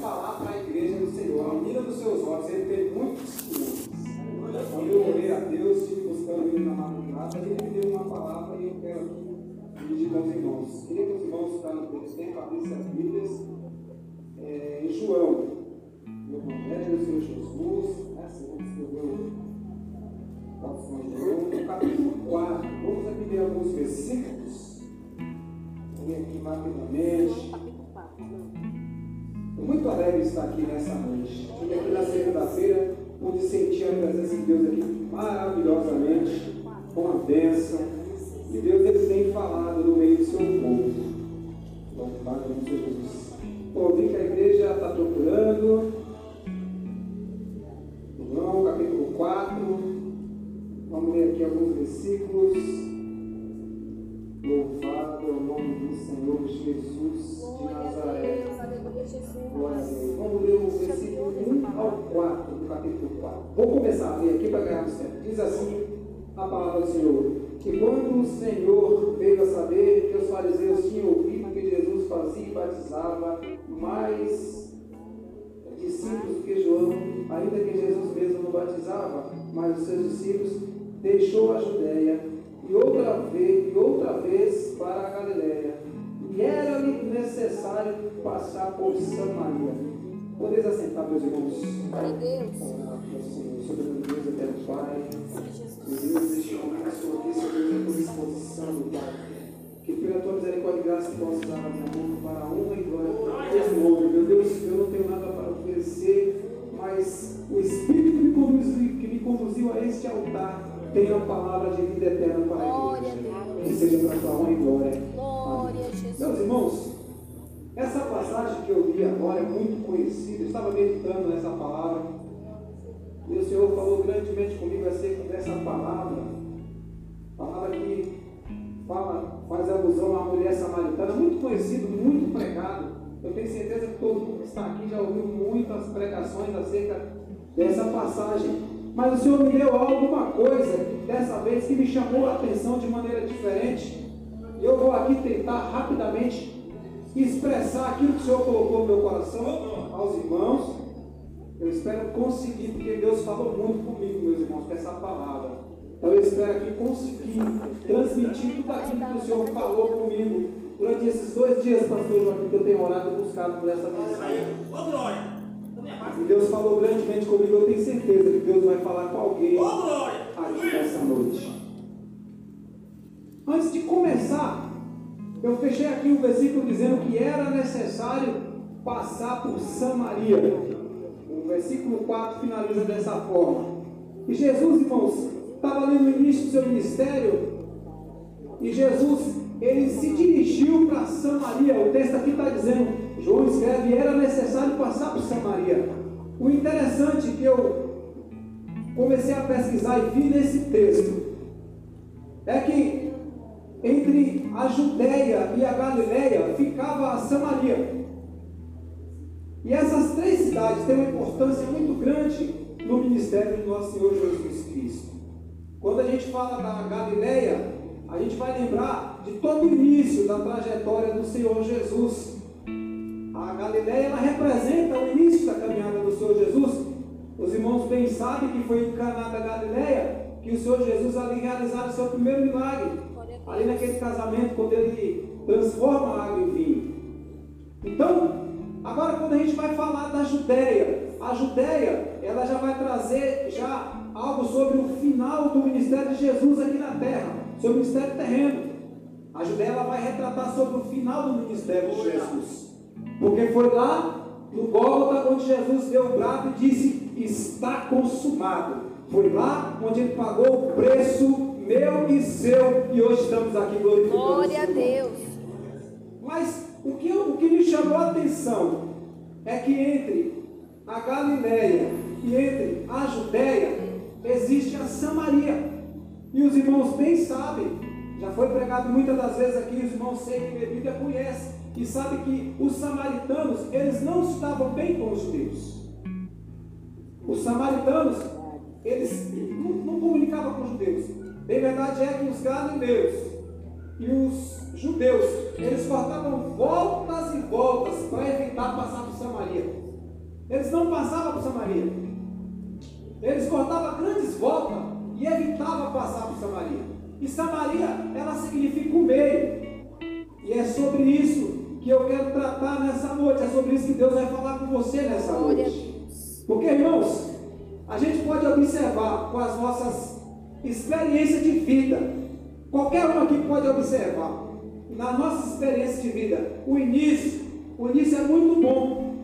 falar para a igreja do Senhor. A menina dos seus olhos, ele teve muitos testemunhos. Quando eu orei a Deus, estive buscando ele na madrugada, ele me deu uma palavra e eu quero aqui dirigir para os irmãos. Queria que os irmãos ficaram no tempo, abrissem as Bíblias. É, em João, no Evangelho do Senhor Jesus, né, segundo escreveu o João, no capítulo 4. Vamos aqui ler alguns versículos. Vou ler aqui rapidamente. Muito alegre de estar aqui nessa noite. Estive aqui na segunda-feira, pude sentir a presença de Deus aqui maravilhosamente, com a bênção. E Deus ele tem falado no meio do seu povo. Louvado Senhor Jesus. Ouvi que a igreja está procurando. João capítulo 4. Vamos ler aqui alguns versículos. Louvado é o nome do Senhor Jesus de Nazaré. Vamos ler o versículo 1 ao 4 do capítulo 4. Vou começar a ler aqui para ganharmos tempo. Diz assim a palavra do Senhor: Que quando o Senhor veio a saber que os fariseus tinham ouvido que Jesus fazia e batizava mais discípulos que João, ainda que Jesus mesmo não batizava, mas os seus discípulos, deixou a Judéia e outra vez, e outra vez para a Galiléia. E era-lhe necessário passar por Samaria. Podeis assentar, meus irmãos. A Deus. Senhor, soberano Deus, eterno Pai. Deus, este homem, a sua bênção, Deus, a tua disposição, Pai. Que pela tua misericórdia e graça possa dar a minha boca para a honra e glória do teu nome. Meu Deus, eu não tenho nada para oferecer, mas o Espírito que me conduziu, que me conduziu a este altar tem a palavra de vida eterna para a igreja. Que seja para a tua honra e glória. Meus irmãos, essa passagem que eu li agora é muito conhecida. Eu estava meditando nessa palavra. E o Senhor falou grandemente comigo acerca dessa palavra. Palavra que fala, faz alusão à mulher samaritana, muito conhecido, muito pregado. Eu tenho certeza que todo mundo que está aqui já ouviu muitas pregações acerca dessa passagem. Mas o Senhor me deu alguma coisa dessa vez que me chamou a atenção de maneira diferente. Eu vou aqui tentar rapidamente expressar aquilo que o Senhor colocou no meu coração aos irmãos. Eu espero conseguir, porque Deus falou muito comigo, meus irmãos, com essa palavra. Então eu espero aqui conseguir transmitir tudo aquilo que o Senhor falou comigo durante esses dois dias, pastor Joaquim, que eu tenho orado e buscado por essa mensagem. E Deus falou grandemente comigo, eu tenho certeza que Deus vai falar com alguém aqui nessa noite. Antes de começar, eu fechei aqui o versículo dizendo que era necessário passar por Samaria. O versículo 4 finaliza dessa forma. E Jesus, irmãos, estava ali no início do seu ministério, e Jesus, ele se dirigiu para Samaria. O texto aqui está dizendo, João escreve, era necessário passar por Samaria. O interessante que eu comecei a pesquisar e vi nesse texto é que entre a Judéia e a Galiléia ficava a Samaria. E essas três cidades têm uma importância muito grande no ministério do nosso Senhor Jesus Cristo. Quando a gente fala da Galiléia, a gente vai lembrar de todo o início da trajetória do Senhor Jesus. A Galiléia ela representa o início da caminhada do Senhor Jesus. Os irmãos bem sabem que foi em Caná da Galiléia que o Senhor Jesus ali realizava o seu primeiro milagre. Ali naquele casamento, quando ele transforma a água em vinho. Então, agora quando a gente vai falar da Judéia, a Judéia, ela já vai trazer já algo sobre o final do ministério de Jesus aqui na terra, sobre o ministério terreno. A Judéia ela vai retratar sobre o final do ministério de Jesus. Porque foi lá no Gólgota onde Jesus deu o brado e disse: Está consumado. Foi lá onde ele pagou o preço e seu, e hoje estamos aqui glorificando. Glória a. Deus. Mas o que, o que me chamou a atenção é que entre a Galiléia e entre a Judéia existe a Samaria. E os irmãos bem sabem, já foi pregado muitas das vezes aqui, os irmãos sei que a Bíblia conhece, e sabe que os samaritanos, eles não estavam bem com os judeus. Os samaritanos, eles não, não comunicavam com os judeus. Bem verdade é que os galileus e os judeus, eles cortavam voltas e voltas para evitar passar por Samaria. Eles não passavam por Samaria. Eles cortavam grandes voltas e evitavam passar por Samaria. E Samaria, ela significa o meio. E é sobre isso que eu quero tratar nessa noite. É sobre isso que Deus vai falar com você nessa noite. Porque, irmãos, a gente pode observar com as nossas experiências de vida, qualquer um aqui pode observar, na nossa experiência de vida, o início, o início é muito bom,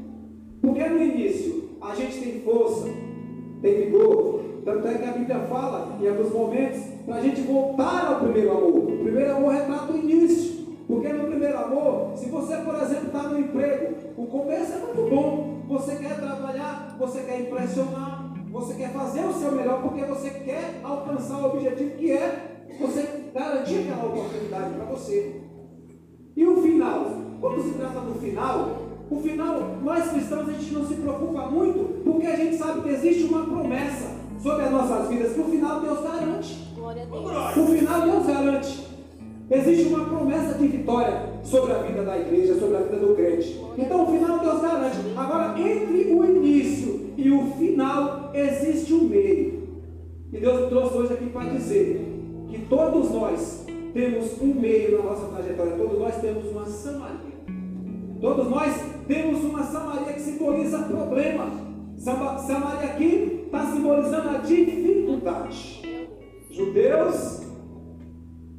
porque no início a gente tem força, tem vigor, tanto é que a Bíblia fala em alguns momentos para a gente voltar ao primeiro amor. O primeiro amor retrata o início. Porque no primeiro amor, se você, por exemplo, está no emprego, o começo é muito bom. Você quer trabalhar, você quer impressionar, você quer fazer o seu melhor porque você quer alcançar o objetivo que é você garantir aquela oportunidade para você. E o final? Quando se trata do final, o final, nós cristãos, a gente não se preocupa muito, porque a gente sabe que existe uma promessa sobre as nossas vidas, que o final Deus garante. Glória a Deus. O final Deus garante. Existe uma promessa de vitória sobre a vida da igreja, sobre a vida do crente. Então o final Deus garante. Agora, entre o início e o final, existe um meio. E Deus trouxe hoje aqui para dizer que todos nós temos um meio na nossa trajetória, todos nós temos uma Samaria. Todos nós temos uma Samaria que simboliza problema. Sama- Samaria aqui está simbolizando a dificuldade. Judeus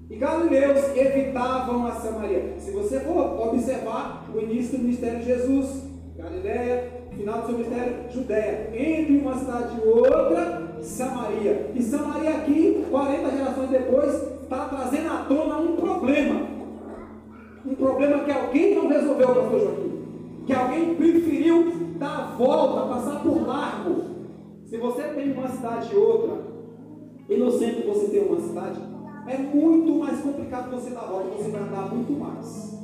e galileus evitavam a Samaria. Se você for observar o início do ministério de Jesus, Galileia, final do seu ministério, Judéia, entre uma cidade e outra, Samaria. E Samaria aqui, 40 gerações depois, está trazendo à tona um problema. Um problema que alguém não resolveu, pastor Joaquim. Que alguém preferiu dar a volta, passar por largo. Se você tem uma cidade e outra, e no centro você tem uma cidade, é muito mais complicado você dar a volta, você vai andar muito mais.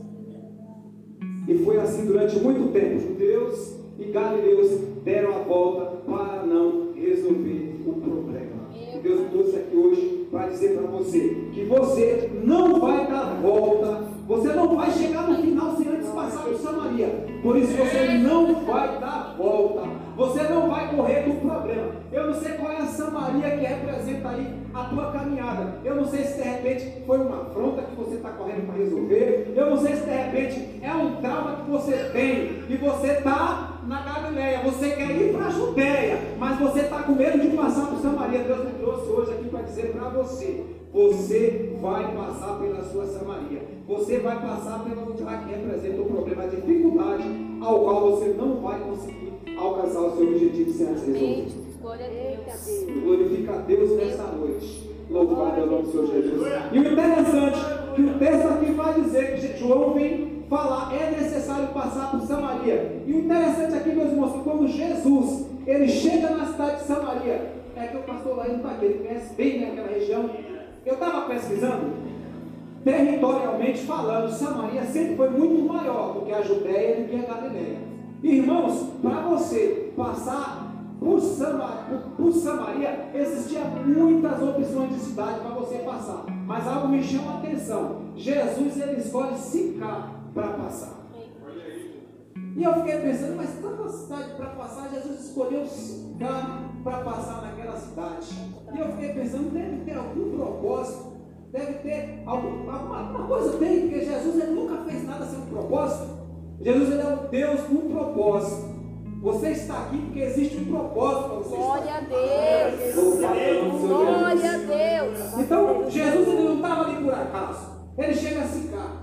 E foi assim durante muito tempo. Judeus e galileus deram a volta para não resolver o problema. Deus me trouxe aqui hoje para dizer para você que você não vai dar volta, você não vai chegar no final sem antes passar por Samaria. Por isso você não vai dar volta, você não vai correr do problema. Eu não sei qual é a Samaria que representa aí a tua caminhada. Eu não sei se de repente foi uma afronta que você está correndo para resolver. Eu não sei se de repente é um trauma que você tem e você está na Galileia. Você quer ir para a Judéia, mas você está com medo de passar por Samaria. Deus me trouxe hoje aqui para dizer para você: você vai passar pela sua Samaria. Você vai passar pelo lugar que representa o problema, a dificuldade ao qual você não vai conseguir alcançar o seu objetivo sem antes resolver. Glória a Deus. Glorifica a Deus nessa noite. Louvado é o nome do Senhor Jesus. E o interessante, que o texto aqui vai dizer que João vem falar, é necessário passar por Samaria. E o interessante aqui, meus irmãos, que quando Jesus ele chega na cidade de Samaria, é que o pastor Laíno está aqui, ele conhece bem né, aquela região. Eu estava pesquisando, territorialmente falando, Samaria sempre foi muito maior do que a Judéia e do que a Galileia. Irmãos, para você passar por, por- por Samaria, existiam muitas opções de cidade para você passar. Mas algo me chama a atenção. Jesus ele escolhe Sicar para passar. E eu fiquei pensando, mas tanta cidade para passar, Jesus escolheu Sicar para passar naquela cidade. E eu fiquei pensando, deve ter algum propósito, deve ter algum, alguma, alguma coisa tem, porque Jesus ele nunca fez nada sem um propósito. Jesus ele é um Deus com um propósito. Você está aqui porque existe um propósito para você Glória estar a aqui. Deus. O Glória a. Deus. Então, Jesus ele não estava ali por acaso. Ele chega a Sicar.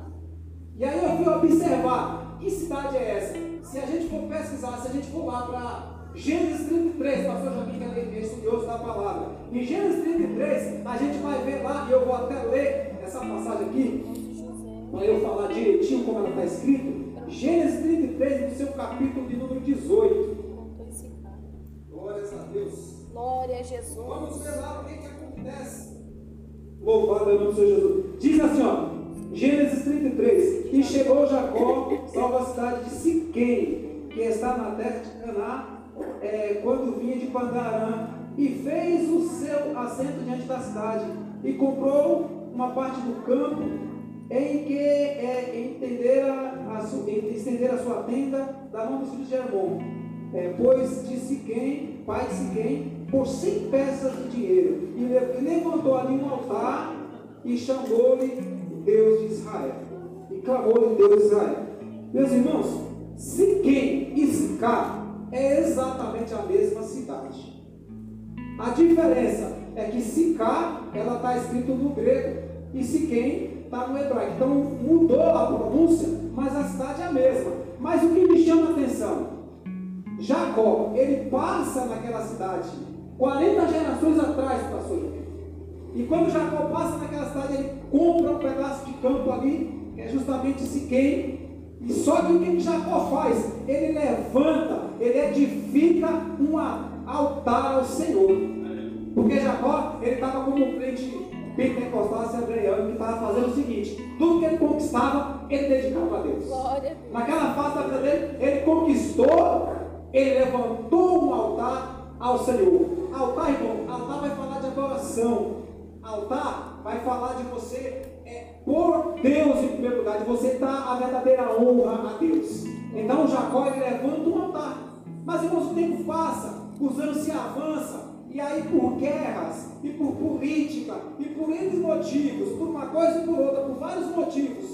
E aí eu fui observar que cidade é essa. Se a gente for pesquisar, se a gente for lá para Gênesis 33, pastor Joaquim que é estudioso da palavra. Em Gênesis 33, a gente vai ver lá, e eu vou até ler essa passagem aqui, para eu falar direitinho como ela está escrito. Gênesis 33, no seu capítulo de número 18. Glórias a Deus. Glória a Jesus. Vamos ver lá o que, que acontece. Louvado é o nome do Senhor Jesus. Diz assim, ó, Gênesis 33. E chegou Jacó, salvo a cidade de Siquém, que está na terra de Canaã, é, quando vinha de Pandarã, e fez o seu assento diante da cidade, e comprou uma parte do campo em que é, entendera a su, estender a sua tenda da mão dos filhos de Hermon. é, pois de Siquém, pai de Siquém, por 100 peças de dinheiro. E levantou ali um altar e chamou-lhe Deus de Israel. E clamou-lhe Deus de Israel. Meus irmãos, Siquém e Sicá é exatamente a mesma cidade. A diferença é que Sicá, ela está escrito no grego, e Siquém está no hebraico. Então mudou a pronúncia, mas a cidade é a mesma. Mas o que me chama a atenção? Jacó, ele passa naquela cidade 40 gerações atrás, pastor E quando Jacó passa naquela cidade, ele compra um pedaço de campo ali, que é justamente Siquém. E só que o que Jacó faz? Ele levanta, ele edifica um altar ao Senhor. Porque Jacó, ele estava como um crente pentecostal assembleiano que estava fazendo o seguinte: tudo que ele conquistava, ele dedicava a Deus. Naquela fase da vida dele, ele conquistou ele levantou um altar ao Senhor. Altar, irmão, altar vai falar de adoração. Altar vai falar de você é, por Deus em primeiro lugar, de você dar a verdadeira honra a Deus. Então Jacó ele levanta um altar. Mas irmãos, o tempo passa, os anos se avançam, e aí por guerras, e por política, e por N motivos, por uma coisa e por outra, por vários motivos,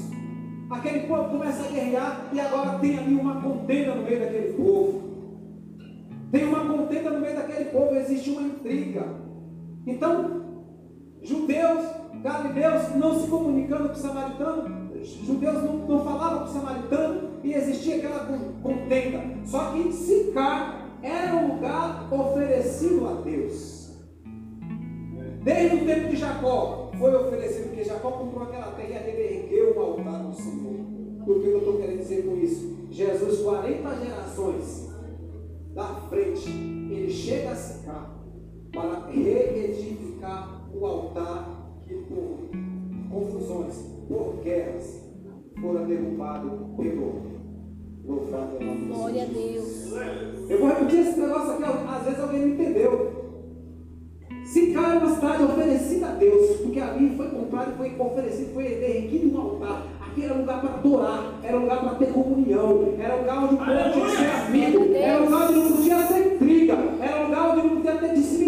aquele povo começa a guerrear e agora tem ali uma contenda no meio daquele povo. Tem uma contenda no meio daquele povo, existe uma intriga. Então, judeus, galileus não se comunicando com o samaritano, judeus não, não falavam com o samaritano e existia aquela contenda. Só que Sicar era um lugar oferecido a Deus. Desde o tempo de Jacó foi oferecido, porque Jacó comprou aquela terra e ele ergueu um altar ao Senhor. O que eu estou querendo dizer com isso? Jesus, 40 gerações, da frente, ele chega a secar para reedificar o altar que por confusões, por guerras, fora derrubado pelo louvado nome Glória a Deus. Eu vou repetir esse negócio aqui, às vezes alguém não entendeu. Sicar é uma cidade oferecida a Deus, porque ali foi comprado, foi oferecido, foi derretido um altar. Aqui era lugar para adorar, era lugar para ter comunhão, era lugar onde o povo tinha que ser amigo, era lugar onde não podia ter intriga, era lugar onde não podia ter disse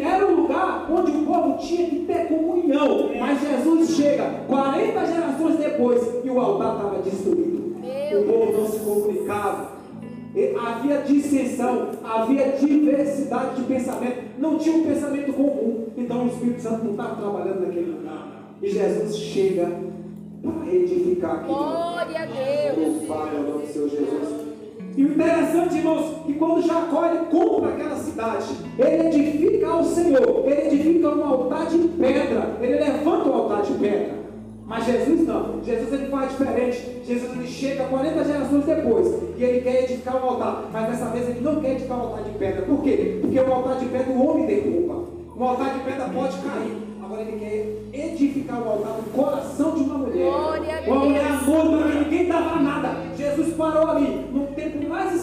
era um lugar onde o tinha que ter comunhão. Mas Jesus chega 40 gerações depois e o altar estava destruído. O povo não se comunicava. Havia dissensão, havia diversidade de pensamento, não tinha um pensamento comum. Então o Espírito Santo não estava trabalhando naquele lugar. E Jesus chega para edificar aqui. Glória a Deus. Louvado é o nome do Senhor Jesus. E o interessante, irmãos, que quando Jacó ele compra aquela cidade, ele edifica ao Senhor, ele edifica um altar de pedra, ele levanta o altar de pedra. Mas Jesus não, Jesus ele faz diferente. Jesus ele chega 40 gerações depois e ele quer edificar um altar, mas dessa vez ele não quer edificar um altar de pedra. Por quê? Porque o altar de pedra o homem derruba. Um altar de pedra pode cair, agora ele quer edificar o altar no coração de uma mulher. Uma mulher noiva que ninguém dava nada. Jesus parou ali, no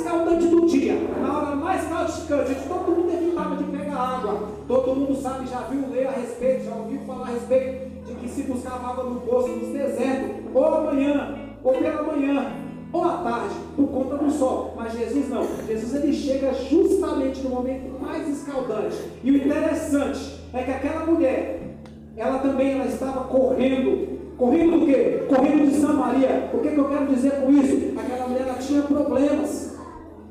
escaldante do dia, na hora mais causticante, todo mundo evitava de pegar água. Todo mundo sabe, já viu ler a respeito, já ouviu falar a respeito de que se buscava água no poço, nos desertos, ou amanhã, ou pela manhã, ou à tarde, por conta do sol. Mas Jesus não. Jesus ele chega justamente no momento mais escaldante. E o interessante é que aquela mulher, ela também ela estava correndo. Correndo do quê? Correndo de Samaria. O que, que eu quero dizer com isso? Aquela mulher ela tinha problemas.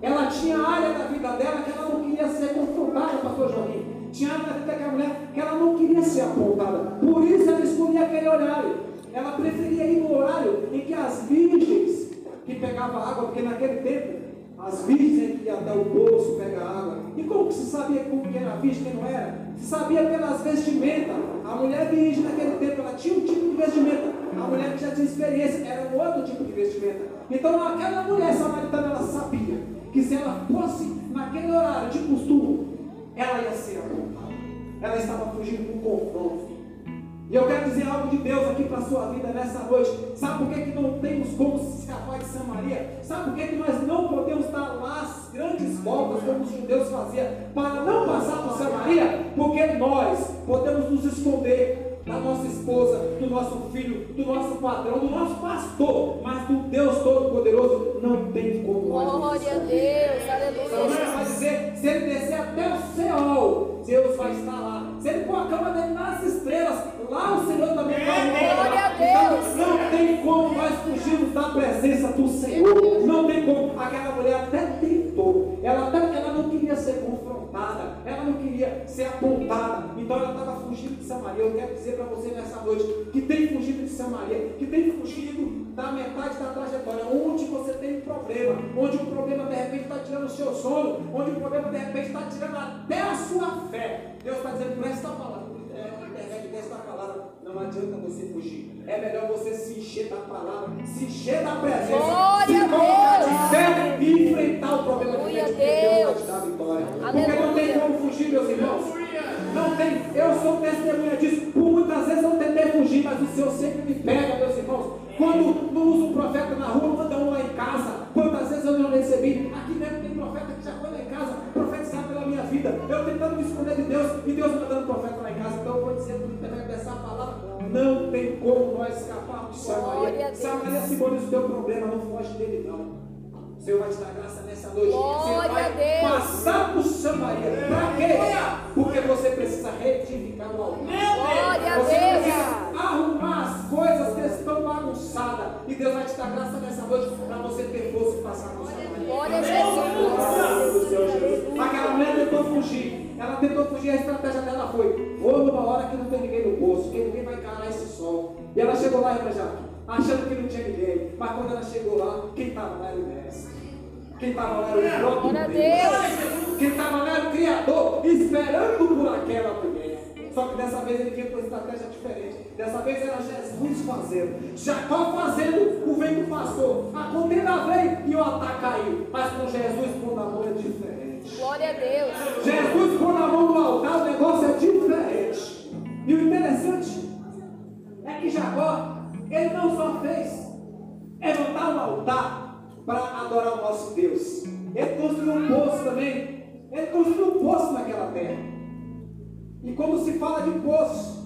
Ela tinha área da vida dela que ela não queria ser confrontada, pastor Joaquim. Tinha área da vida daquela mulher que ela não queria ser apontada. Por isso ela escolhia aquele horário. Ela preferia ir no horário em que as virgens que pegavam água, porque naquele tempo as virgens iam até o poço pegar água. E como que se sabia como que era virgem quem não era? Se sabia pelas vestimentas. A mulher virgem naquele tempo, ela tinha um tipo de vestimenta. A mulher que já tinha experiência era um outro tipo de vestimenta. Então aquela mulher samaritana, ela sabia que se ela fosse naquele horário de costume, ela ia ser apontada. Ela estava fugindo do confronto. E eu quero dizer algo de Deus aqui para a sua vida nessa noite. Sabe por que, que não temos como escapar de Samaria? Sabe por que, que nós não podemos dar lá as grandes voltas como os judeus faziam para não passar por Samaria? Porque nós podemos nos esconder da nossa esposa, do nosso filho, do nosso patrão, do nosso pastor, mas do Deus Todo-Poderoso não tem como nós. Glória a Deus, aleluia. Salomão vai dizer: se ele descer até o céu, Deus vai estar lá. Se ele pôr a cama dele nas estrelas, lá o Senhor também vai Glória a Deus. Então, não tem como nós fugirmos da presença do Senhor. Não tem como. Aquela mulher até tentou. Ela, até, queria ser confrontada. Ela não queria ser apontada. Então ela estava fugindo de Samaria. Eu quero dizer para você nessa noite que tem fugido de Samaria, que tem fugido da metade da trajetória, onde você tem um problema, onde o problema de repente está tirando o seu sono, onde o problema de repente está tirando até a sua fé. Deus está dizendo, presta a palavra. É, a internet palavra, não adianta você fugir. É melhor você se encher da palavra, se encher da presença, Glória Deus. te dar a vitória. Porque não tem como fugir, meus irmãos. Não tem, eu sou testemunha disso. Por muitas vezes eu tentei fugir, mas o Senhor sempre me pega, meus irmãos. Quando não usa um profeta na rua, manda um lá em casa. Quantas vezes eu não recebi? Aqui mesmo tem profeta que já foi lá em casa, profetizar pela minha vida. Eu tentando me esconder de Deus e Deus mandando profeta lá em casa. Então eu vou dizer através dessa palavra: não tem como nós escaparmos de Glória Samaria. Samaria simboliza o teu problema, não foge dele, não. Senhor vai te dar graça nessa noite. Glória você vai a Deus. passar por Samaria. Para quê? Porque você precisa retificar o altar. Glória a Deus. precisa arrumar as coisas que estão bagunçadas. E Deus vai te dar graça nessa noite para você ter força e passar por Samaria. Glória a Jesus. Jesus. Aquela mulher tentou fugir. Ela tentou fugir, a estratégia dela foi: vou numa hora que não tem ninguém no poço, que ninguém vai encarar esse sol. E ela chegou lá, Jaque, achando que não tinha ninguém. Mas quando ela chegou lá, quem estava lá era o mestre. Quem estava lá era o próprio Deus. Quem estava lá era o Criador, esperando por aquela mulher. Só que dessa vez ele vinha com uma estratégia diferente. Dessa vez era Jesus fazendo. Jacó fazendo, o vento passou. A contenda veio e o ataque caiu. Mas com Jesus a mão é diferente. Glória a Deus. Jesus pondo a mão no altar, o negócio é diferente. E o interessante é que Jacó, ele não só fez levantar um altar para adorar o nosso Deus. Ele construiu um poço também. Ele construiu um poço naquela terra. E como se fala de poço,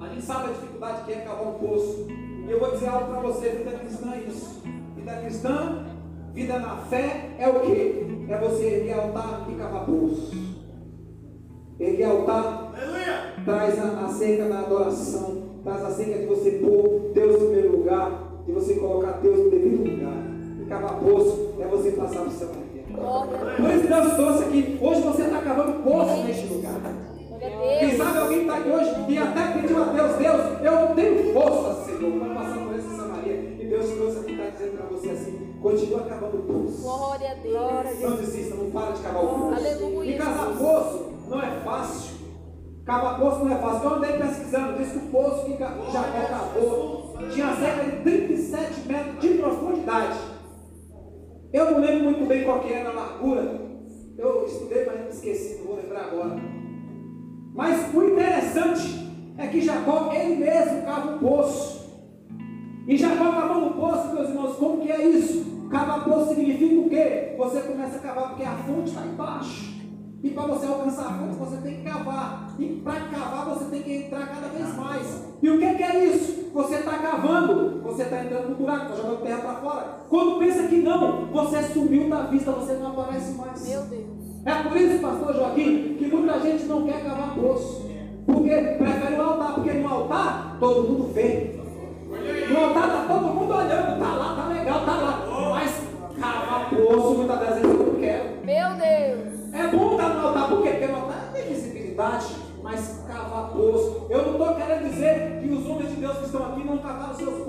a gente sabe a dificuldade que é cavar um poço. E eu vou dizer algo para você, vida cristã é isso. Vida cristã, vida na fé é o que? É você erguer altar e cavar poço. Erguer altar traz a, a cerca da adoração, traz a cerca de você pôr Deus no primeiro lugar, de você colocar Deus no devido lugar. E cavar poço é você passar por seu Maria. Glória a Por isso Deus trouxe aqui. Hoje você está cavando poço neste lugar. Quem sabe alguém está aqui hoje e até pediu a Deus, Deus, eu não tenho força, Senhor, para passar por essa Samaria. E Deus trouxe aqui está dizendo para você assim, continua cavando o poço. Glória a Deus. Não desista, não para de cavar o poço. Aleluia. E cavar poço não é fácil. Cavar poço não é fácil. Eu andei pesquisando, diz que o poço que Jacó cavou tinha cerca de 37 metros de profundidade. Eu não lembro muito bem qual que era a largura. Eu estudei, mas me esqueci, não vou lembrar agora. Mas o interessante é que Jacó, ele mesmo cava um poço. E Jacó cavando um poço, meus irmãos, como que é isso? Cavar poço significa o quê? Você começa a cavar porque a fonte está embaixo. E para você alcançar a fonte, você tem que cavar. E para cavar, você tem que entrar cada vez mais. E o que, que é isso? Você está cavando, você está entrando no buraco, está jogando terra para fora. Quando pensa que não, você sumiu da vista, você não aparece mais. Meu Deus. É por isso, pastor Joaquim, que muita gente não quer cavar poço. Porque prefere o altar, porque no altar todo mundo vê.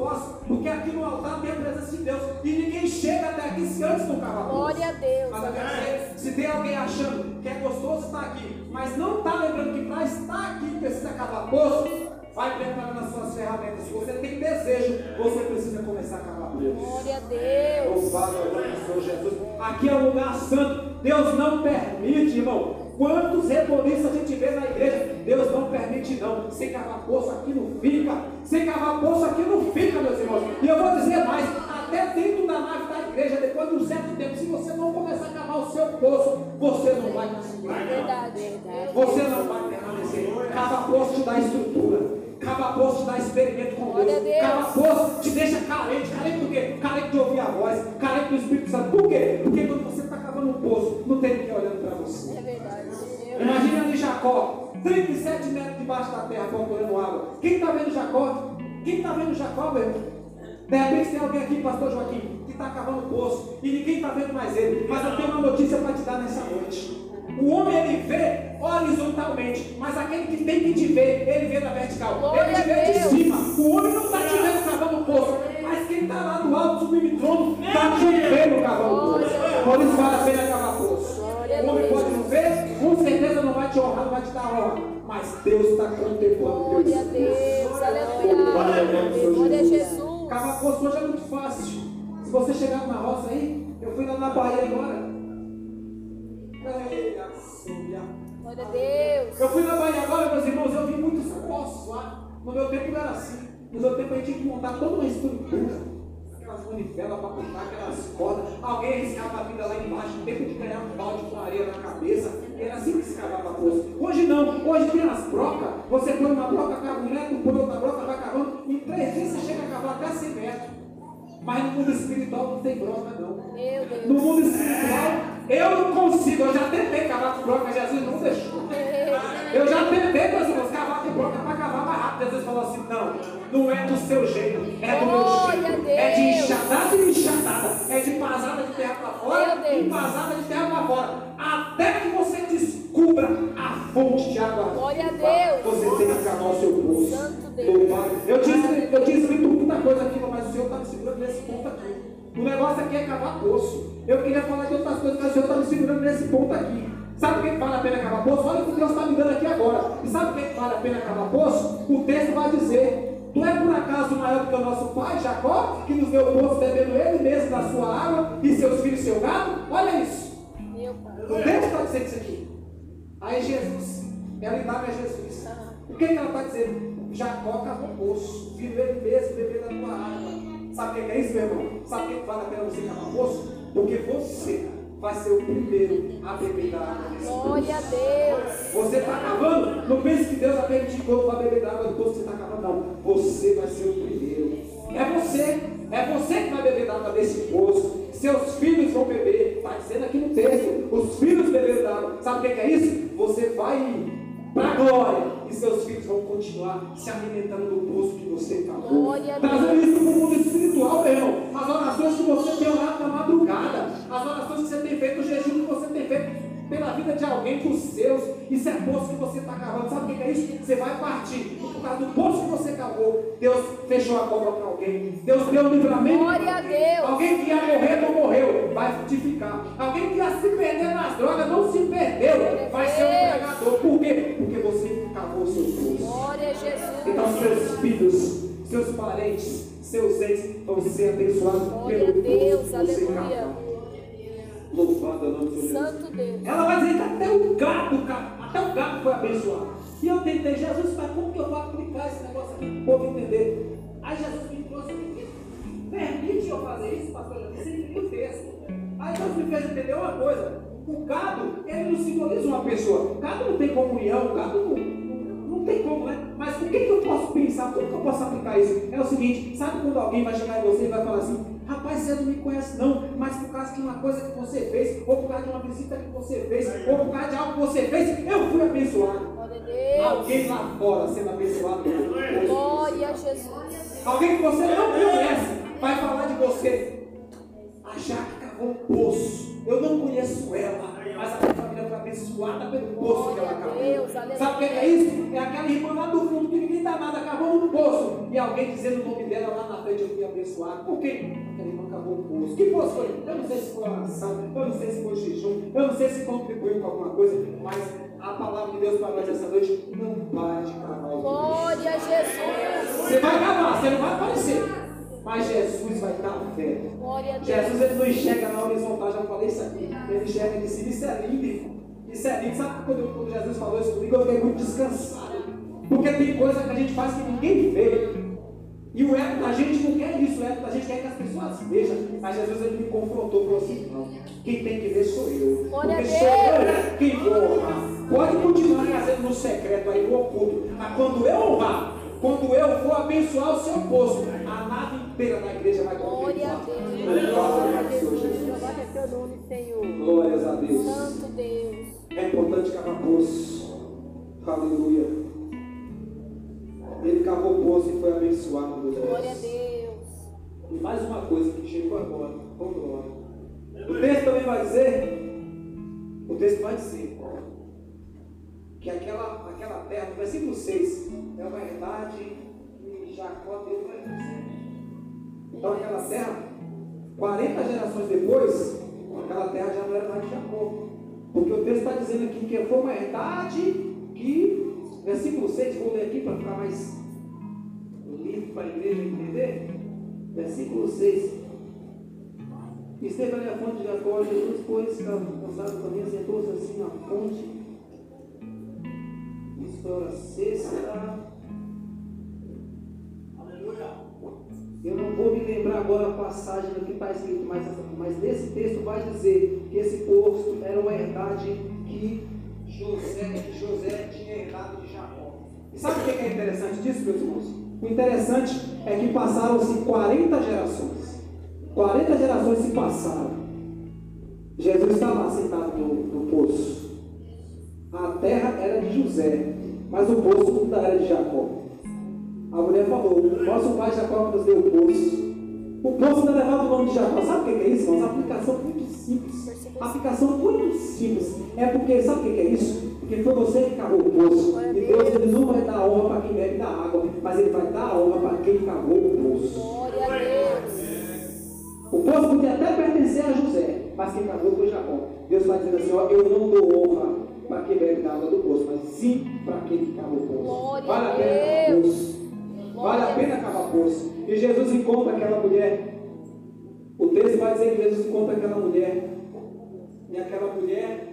Poços, porque aqui no altar tem a presença de Deus. E ninguém chega até aqui se antes não cavar. Glória a Deus. Mas eu quero dizer, se tem alguém achando que é gostoso estar aqui, mas não está lembrando que para estar aqui precisa cavar poço, vai preparando as suas ferramentas. Se você tem desejo, você precisa começar a cavar poço. Glória a Deus. Louvado é o nome do Senhor Jesus. Aqui é um lugar santo. Deus não permite, irmão. Quantos rebolistas a gente vê na igreja? Deus não permite, não. Sem cavar poço aqui não fica. Sem cavar poço aqui não fica, meus irmãos. E eu vou dizer mais: até dentro da nave da igreja, depois de um certo tempo, se você não começar a cavar o seu poço, você não vai conseguir. Verdade. Você não vai permanecer. Cada poço te dá estrutura. Cava poço te dá experimento com Deus. Cava poço te deixa carente. Carente por quê? Carente de ouvir a voz. Carente do Espírito Santo. Por quê? Porque quando você está cavando um poço, não tem ninguém olhando para você. É verdade. Meu Imagina ali Jacó, 37 metros debaixo da terra, procurando água. Quem está vendo Jacó? Quem está vendo Jacó, meu irmão? De repente tem alguém aqui, pastor Joaquim, que está cavando poço e ninguém está vendo mais ele. Mas eu tenho uma notícia para te dar nessa noite. O homem ele vê horizontalmente, mas aquele que tem que te ver, ele vê na vertical. Glória ele te vê de cima. O homem não está te vendo cavando poço, mas quem está lá no alto sublime trono está te vendo cavando poço. Por isso vale a pena cavar poço. O homem pode não ver, te honrar, não vai te dar honra. Mas Deus está contemplando Glória a teus Deus. Glória a Aleluia. Deus, Glória a Jesus. Cavar poço hoje é muito fácil. Se você chegar na roça aí, eu fui lá na Bahia agora. Glória a Deus. Eu fui na Bahia agora, meus irmãos, eu vi muitos poços lá. No meu tempo não era assim. No meu tempo a gente tinha que montar toda uma estrutura. Aquelas manivelas para puxar, aquelas cordas. Alguém arriscava a vida lá embaixo, tempo de ganhar um balde com areia na cabeça. Era assim que se cavava poço. Hoje não, hoje tem as brocas. Você põe uma broca, cava um metro, põe outra broca, vai cavando. Em três dias você chega a cavar até 100 metros. Mas no mundo espiritual não tem broca, não. Meu No mundo espiritual, eu não consigo. Eu já tentei cavar com broca, Jesus não deixou. Eu já tentei, meus irmãos, cavar com broca para cavar Jesus falou assim: não, não é do seu jeito, é do meu jeito. É de Deus. enxadada e enxadada. É de pasada de terra para fora Deus. e pasada de terra para fora. Até que você descubra a fonte de água. Glória a Deus. Você tem que cavar o seu poço. Santo Deus. Eu tinha, eu tinha escrito muita coisa aqui, mas o Senhor está me segurando nesse ponto aqui. O negócio aqui é cavar poço. Eu queria falar de outras coisas, mas o Senhor está me segurando nesse ponto aqui. Sabe o que vale a pena cavar poço? Olha o que Deus está me dando aqui agora. E sabe o que vale a pena cavar poço? O texto vai dizer: Tu é por acaso maior do que o nosso pai, Jacó, que nos deu poço bebendo ele mesmo da sua água e seus filhos e seu gado? Olha isso. O texto está dizendo isso aqui. Aí Jesus, ela indaga a Jesus. O que, que ela está dizendo? Jacó cavou poço, viu ele mesmo beber da tua água. Sabe o que é isso, meu irmão? Sabe o que vale a pena você cavar poço? Porque você vai ser o primeiro a beber da água desse poço. Glória a Deus. Você está cavando, não pense que Deus vai permitir outro vai beber da água do poço que você está cavando, não. Você vai ser o primeiro. É você, é você que vai beber da água desse poço. Seus filhos vão beber, está dizendo aqui no texto, os filhos beberam da água. Sabe o que é isso? Você vai para a glória e seus filhos vão continuar se alimentando do poço que você cavou. Glória a Deus. Trazendo isso para o mundo espiritual, meu irmão. As orações que você tem orado na madrugada, as orações que você tem feito, o jejum que você tem feito pela vida de alguém, para os seus. Isso é poço que você está cavando. Sabe o que é isso? Você vai partir. Por causa do poço que você cavou, Deus fechou a cobra para alguém. Deus deu o livramento. Glória a alguém. Deus. Alguém que ia morrer não morreu, vai frutificar. Alguém que ia se perder nas drogas não se perdeu, vai ser um pregador. Por quê? Porque você cavou o seu poço. Glória a Jesus. Então seus filhos, seus parentes, seus ex vão ser abençoados Glória pelo Deus. poço que você cavou. Louvado é o nome do Senhor Jesus. Santo Deus. Ela vai dizer que até o gato, até o gato foi abençoado. E eu tentei, Jesus, mas como que eu vou aplicar esse negócio aqui para o povo entender? Aí Jesus me trouxe aqui. Permite eu fazer isso, pastor? Você entendeu o texto. Aí Deus me fez entender uma coisa. O gado, ele não simboliza uma pessoa. O gado não tem comunhão, o gado não, não, não tem como, né? Mas o que, que eu posso pensar? Como que eu posso aplicar isso? É o seguinte, sabe quando alguém vai chegar em você e vai falar assim, rapaz, você não me conhece não, mas por causa de uma coisa que você fez, ou por causa de uma visita que você fez, ou por causa de algo que você fez, eu fui abençoado. Alguém lá fora sendo abençoado. Glória a Jesus. Alguém que você não conhece vai falar de você. A Jaque cavou um poço. Eu não conheço ela, mas a família foi abençoada pelo poço que ela aleluia. Sabe o que é isso? É aquela irmã lá do fundo que ninguém dá nada, cavou um poço. E alguém dizendo o nome dela lá na frente, eu fui abençoado. Por quê? Aquela irmã cavou um poço. Que poço foi? Eu não sei se foi oração, eu não sei se foi jejum, eu não sei se contribuiu com alguma coisa, mas a palavra de Deus para nós essa noite não para de poço. Glória a Jesus. Você vai cavar, você não vai aparecer. Mas Jesus vai estar Deus. Jesus ele não enxerga na horizontal, já falei isso aqui. Ele enxerga de cima, isso é lindo, irmão. Isso é lindo. Sabe quando, quando Jesus falou isso comigo, eu fiquei muito descansado. Porque tem coisa que a gente faz que ninguém vê. E o ego da gente não quer isso, o ego da gente quer que as pessoas vejam. Mas Jesus ele me confrontou e falou assim: não, quem tem que ver sou eu. Glória Porque sou eu quem vou honrar. Pode continuar fazendo no secreto aí, no oculto. Mas quando eu honrar, Quando eu for abençoar o seu poço, a inteira da igreja vai Glória a. Deus. Glória a Deus. Deus. Teu nome, Senhor. Glórias a Deus. Santo Deus. É importante cavar poço. Aleluia. Ele cavou poço e foi abençoado, meus Glória a. Deus. E mais uma coisa que chegou agora. Vamos glória. O texto também vai dizer, o texto vai dizer, que aquela, aquela terra, no versículo 6, é uma verdade que Jacó deu para José. Então aquela terra, 40 gerações depois, aquela terra já não era mais de Jacó. Porque o texto está dizendo aqui que foi uma verdade que, versículo 6, vou ler aqui para ficar mais livre para a igreja entender. Versículo 6. Esteve ali a fonte de Jacó, Jesus, pois, cansado também, sentou-se assim na fonte. Isso hora sexta. Lembrar agora a passagem do que está escrito, mas, mas nesse texto vai dizer que esse posto era uma herdade que José, José tinha herdado de Jacó. E sabe o que é interessante disso, meus irmãos? O interessante é que passaram-se 40 gerações. 40 gerações se passaram. Jesus está lá sentado no, no poço. A terra era de José, mas o poço ainda era de Jacó. A mulher falou: Nosso pai Jacó nos deu o poço. O poço ainda levava o nome de Jacó. Sabe o que é isso, irmãos? Uma aplicação muito simples. Aplicação muito simples. É porque, sabe o que é isso? Porque foi você que cavou o poço. E Deus ele não vai dar honra para quem bebe da água, mas Ele vai dar a honra para quem cavou o poço. Glória a Deus. O poço podia até pertencer a José, mas quem cavou foi Jacó. Deus vai dizendo assim: ó, Eu não dou honra para quem bebe da água do poço, mas sim para aquele que cavou o poço. Glória Vale a pena poço. Vale a pena cavar poço. E Jesus encontra aquela mulher. O texto vai dizer que Jesus encontra aquela mulher. E aquela mulher,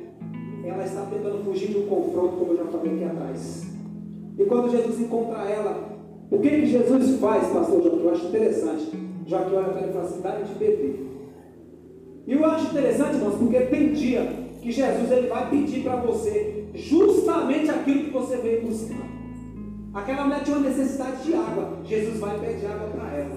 ela está tentando fugir de um confronto, como eu já falei aqui atrás. E quando Jesus encontra ela, o que, que Jesus faz, pastor João? Eu acho interessante. Já que olha para ele e fala assim: de beber. E eu acho interessante, irmãos, porque tem dia que Jesus ele vai pedir para você justamente aquilo que você veio buscar. Aquela mulher tinha uma necessidade de água. Jesus vai pedir água para ela.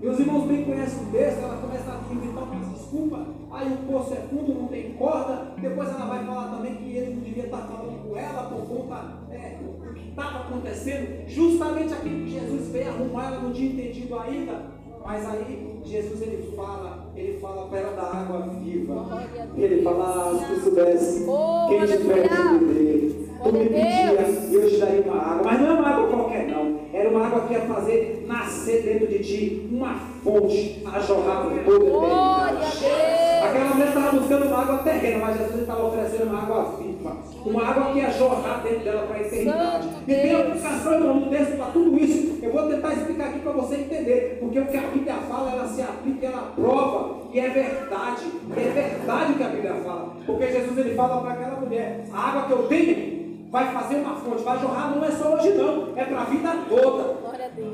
E os irmãos bem conhecem o texto, ela começa a inventar umas desculpas. Aí o poço é fundo, não tem corda. Depois ela vai falar também que ele não devia estar falando com ela por conta é, do que estava acontecendo. Justamente aquilo que Jesus veio arrumar, ela não tinha entendido ainda. Mas aí Jesus ele fala, ele fala para ela da água viva. E ele fala, ah, se tu soubesse quem te pede beber. Me a pedia e eu te daria uma água. Mas não é uma água qualquer não. Era uma água que ia fazer nascer dentro de ti uma fonte a jorrar por toda a eternidade. Aquela mulher estava buscando uma água terrena, mas Jesus estava oferecendo uma água viva. Uma água que ia jorrar dentro dela para a eternidade. E tem aplicação, no texto para tudo isso. Eu vou tentar explicar aqui para você entender. Porque o que a Bíblia fala, ela se aplica, ela prova. E é verdade. E é verdade o que a Bíblia fala. Porque Jesus ele fala para aquela mulher: a água que eu tenho vai fazer uma fonte, vai jorrar, não é só hoje, não. É para a vida toda.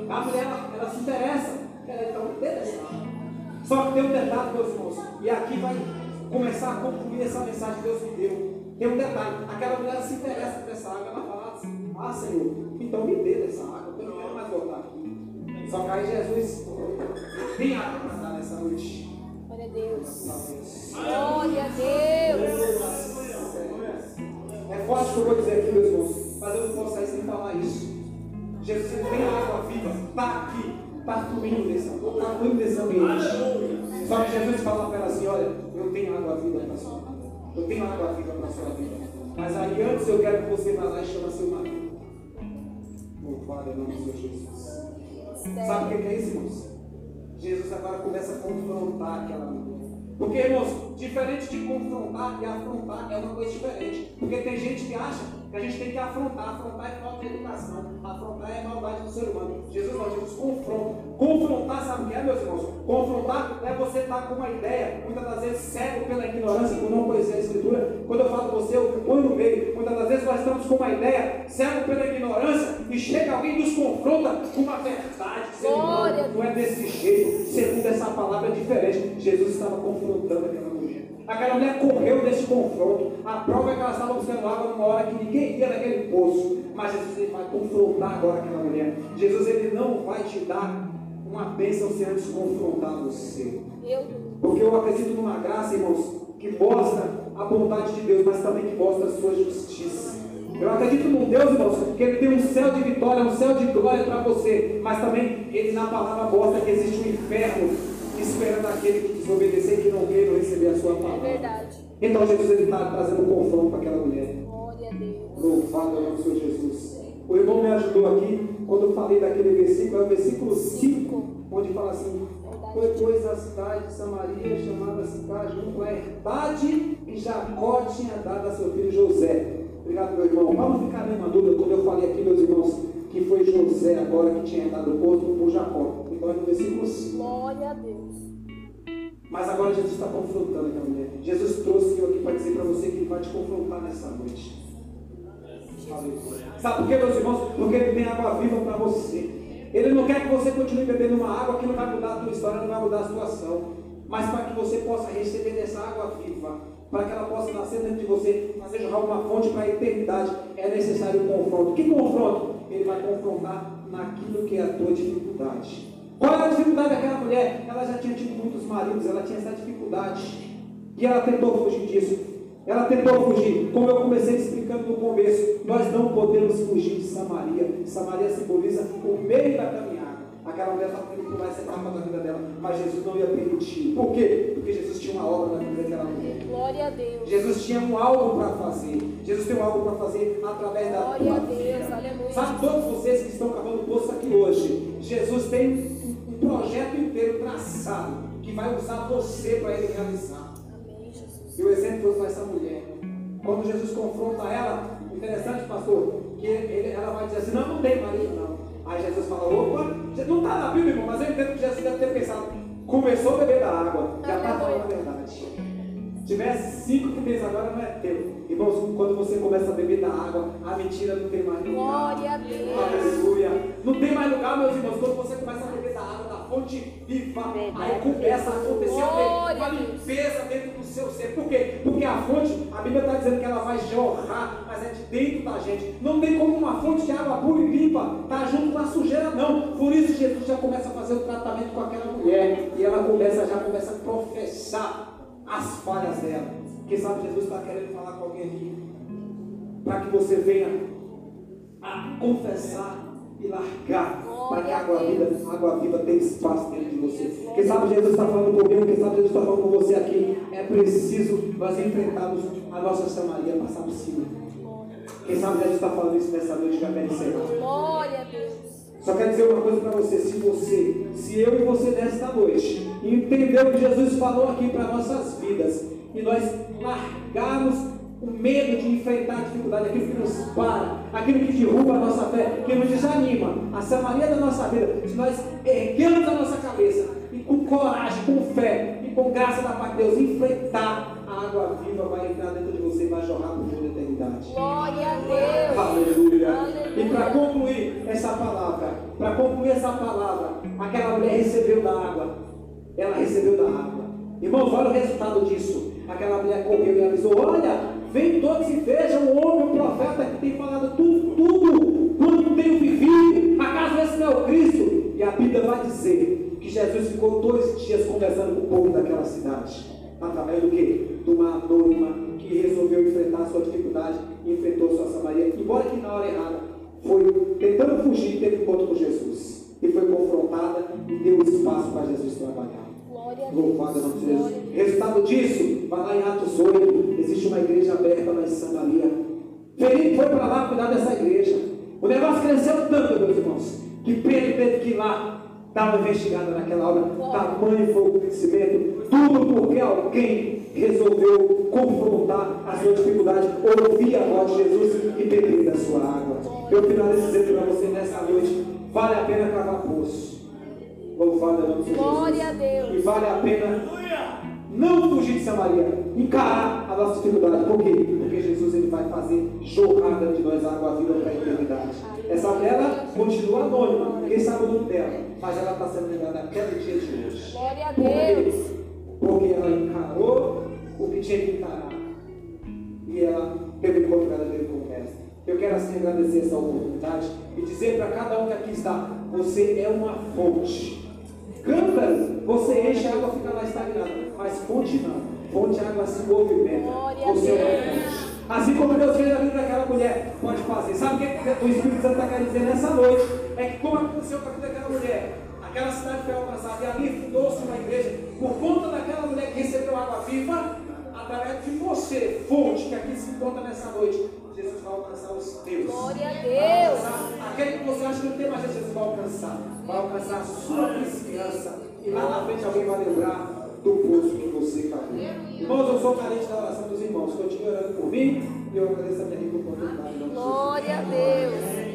A mulher, ela, ela se interessa. Ela então interessada. Só que tem um detalhe, meus irmãos. E aqui vai começar a concluir essa mensagem que Deus me deu. Tem um detalhe. Aquela mulher se interessa por essa água. Ela fala assim: Ah, Senhor, então me dê dessa água. Eu não quero mais voltar aqui. Só que aí Jesus tem água para dar nessa noite. Glória a Deus. Glória a Deus. É forte o que eu vou dizer aqui, meus irmãos, mas eu não posso sair sem falar isso. Jesus tem água viva, está aqui, está fluindo nesse, está fluindo nesse ambiente. Só que Jesus fala para ela assim: olha, eu tenho água viva para a sua vida. Eu tenho água viva para a sua vida. Mas aí antes eu quero que você vá lá e chame seu marido. Louvado em nome de Senhor Jesus. Sabe o que é isso, irmãos? Jesus agora começa a confrontar aquela mulher. Porque, irmãos, diferente de confrontar e afrontar é uma coisa diferente. Porque tem gente que acha que a gente tem que afrontar. Afrontar é falta de educação. Afrontar é maldade do ser humano. Jesus não, Jesus confronta. Confrontar, sabe o que é, meus irmãos? Confrontar é você estar com uma ideia, muitas das vezes cego pela ignorância, por não conhecer a Escritura. Quando eu falo você, eu ponho no meio. Muitas das vezes nós estamos com uma ideia, cego pela ignorância, e chega alguém e nos confronta com uma verdade. que você não é desse jeito. Segundo essa palavra é diferente. Jesus estava confrontando aquela. Aquela mulher correu desse confronto. A prova é que ela estava buscando água numa hora que ninguém ia naquele poço. Mas Jesus ele vai confrontar agora aquela mulher. Jesus ele não vai te dar uma bênção sem antes confrontar você. Porque eu acredito numa graça, irmãos, que mostra a bondade de Deus, mas também que mostra a sua justiça. Eu acredito num Deus, irmãos, que Ele tem um céu de vitória, um céu de glória para você, mas também Ele na palavra mostra que existe um inferno esperando aquele que desobedecer e que não queira receber a sua É palavra. verdade. Então Jesus está trazendo confronto para aquela mulher. Glória a Deus. Louvado é o nome do Senhor Jesus. O irmão me ajudou aqui quando eu falei daquele versículo, é o versículo 5, onde fala assim: Foi, pois, a cidade de Samaria, chamada cidade, junto à herdade que Jacó tinha dado a seu filho José. Obrigado, meu irmão. Para não ficar nenhuma dúvida, quando eu falei aqui, meus irmãos, que foi José agora que tinha dado o posto por Jacó. Então no versículo 5. Glória a Deus. Mas agora Jesus está confrontando aquela mulher. Jesus trouxe eu aqui para dizer para você que ele vai te confrontar nessa noite. Sabe por quê, meus irmãos? Porque ele tem água viva para você. Ele não quer que você continue bebendo uma água que não vai mudar a tua história, não vai mudar a situação. Mas para que você possa receber dessa água viva, para que ela possa nascer dentro de você, fazer jorrar uma fonte para a eternidade, é necessário um confronto. Que confronto? Ele vai confrontar naquilo que é a tua dificuldade. Qual era a dificuldade daquela mulher? Ela já tinha tido muitos maridos, ela tinha essa dificuldade. E ela tentou fugir disso. Ela tentou fugir. Como eu comecei explicando no começo, nós não podemos fugir de Samaria. Samaria simboliza o meio da caminhada. Aquela mulher estava querendo pular essa etapa da vida dela, mas Jesus não ia permitir. Por quê? Porque Jesus tinha uma obra na vida daquela mulher. Glória a Deus. Jesus tinha um algo para fazer. Jesus tem um algo para fazer através da Glória tua a Deus. vida. Aleluia. Sabe todos vocês que estão cavando poço aqui hoje, Jesus tem projeto inteiro traçado que vai usar você para ele realizar. Amém, Jesus. E o exemplo foi essa mulher. Quando Jesus confronta ela, interessante, pastor, que ele- ela vai dizer assim: não, não tem marido, não. Aí Jesus fala: opa, não está na Bíblia, irmão, mas eu entendo que Jesus deve ter pensado. Começou a beber da água, já está falando a verdade. Tivesse cinco que fez agora, não é teu. Irmãos, quando você começa a beber da água, a mentira não tem mais lugar. Glória a Deus. Aleluia. Não tem mais lugar, meus irmãos, quando você começa a beber da água fonte viva, aí começa a acontecer? Glória uma limpeza dentro do seu ser. Por quê? Porque a fonte, a Bíblia está dizendo que ela vai jorrar, mas é de dentro da gente. Não tem como uma fonte de água pura e limpa estar junto com a sujeira, não. Por isso Jesus já começa a fazer o tratamento com aquela mulher. E ela começa, já começa a professar as falhas dela. Quem sabe Jesus está querendo falar com alguém aqui. Para que você venha a confessar e largar. Para que a água viva, a água viva tenha espaço dentro de você. Quem sabe Jesus está falando comigo, quem sabe Jesus está falando com você aqui. É preciso nós enfrentarmos a nossa Samaria, passar por cima. Quem sabe Jesus está falando isso nessa noite, quer encerrar. Glória a Deus. Só quero dizer uma coisa para você, se você, se eu e você nesta noite entender o que Jesus falou aqui para nossas vidas e nós largarmos o medo de enfrentar a dificuldade, aquilo que nos para, aquilo que derruba a nossa fé, que nos desanima, a Samaria da nossa vida, se nós erguermos a nossa cabeça e com coragem, com fé e com graça da parte de Deus enfrentar a água viva vai entrar dentro de você e vai jorrar por toda a eternidade. Glória a Deus. Aleluia. Aleluia. E para concluir essa palavra, para concluir essa palavra, aquela mulher recebeu da água. Ela recebeu da água. Irmãos, olha o resultado disso. Aquela mulher correu e avisou: Olha, vem todos e vejam o homem, o profeta que tem falado tudo, tudo, quanto tenho vivido. Acaso esse não é o Cristo? E a Bíblia vai dizer que Jesus ficou dois dias conversando com o povo daquela cidade. Através do que? De uma anônima que resolveu enfrentar a sua dificuldade e enfrentou sua Samaria. Embora que na hora errada, foi tentando fugir, teve encontro com Jesus. E foi confrontada e deu espaço para Jesus trabalhar. Louvado é o Deus. nome de Deus. Glória a Deus. Resultado disso, vai lá em Atos 8, existe uma igreja aberta lá em Samaria. Felipe foi para lá cuidar dessa igreja. O negócio cresceu tanto, meus irmãos, que Pedro teve que ir lá dar uma investigada naquela obra. Tamanho foi o crescimento, tudo porque alguém resolveu confrontar a sua dificuldade, ouvir a voz de Jesus e beber da sua água. Eu finalizo dizendo para você nessa noite: vale a pena cavar poço. Louvado é o nome de Jesus. Glória a Deus. E vale a pena não fugir de Samaria, encarar a nossa dificuldade. Por quê? Porque Jesus ele vai fazer jorrada de nós água viva para a eternidade. Essa mulher continua anônima, ninguém sabe o nome dela, mas ela está sendo lembrada naquele dia de hoje. Glória a? Deus. Porque ela encarou o que tinha que encarar. E ela teve o encontro verdadeiro com o mestre. Eu quero assim agradecer essa oportunidade e dizer para cada um que aqui está: você é uma fonte. Cântaro, você enche a água, fica lá estagnada. Mas fonte não. Fonte a água se movimenta. A Você é Deus. fonte. Assim como Deus fez na vida daquela mulher, pode fazer. Sabe o que o Espírito Santo está querendo dizer nessa noite? É que como aconteceu com a vida daquela mulher, aquela cidade foi alcançada e ali fundou-se uma igreja por conta daquela mulher que recebeu água viva, através de você, fonte, que aqui se encontra nessa noite. Jesus vai alcançar os teus. Glória a Vai Deus. Aquele que você acha que não tem mais, Jesus vai alcançar. Vai alcançar a sua vizinhança. E lá na frente alguém vai lembrar do poço que você cavou. Irmãos, eu sou carente da oração dos irmãos. Continue orando por mim e eu agradeço a minha oportunidade. Glória a Deus.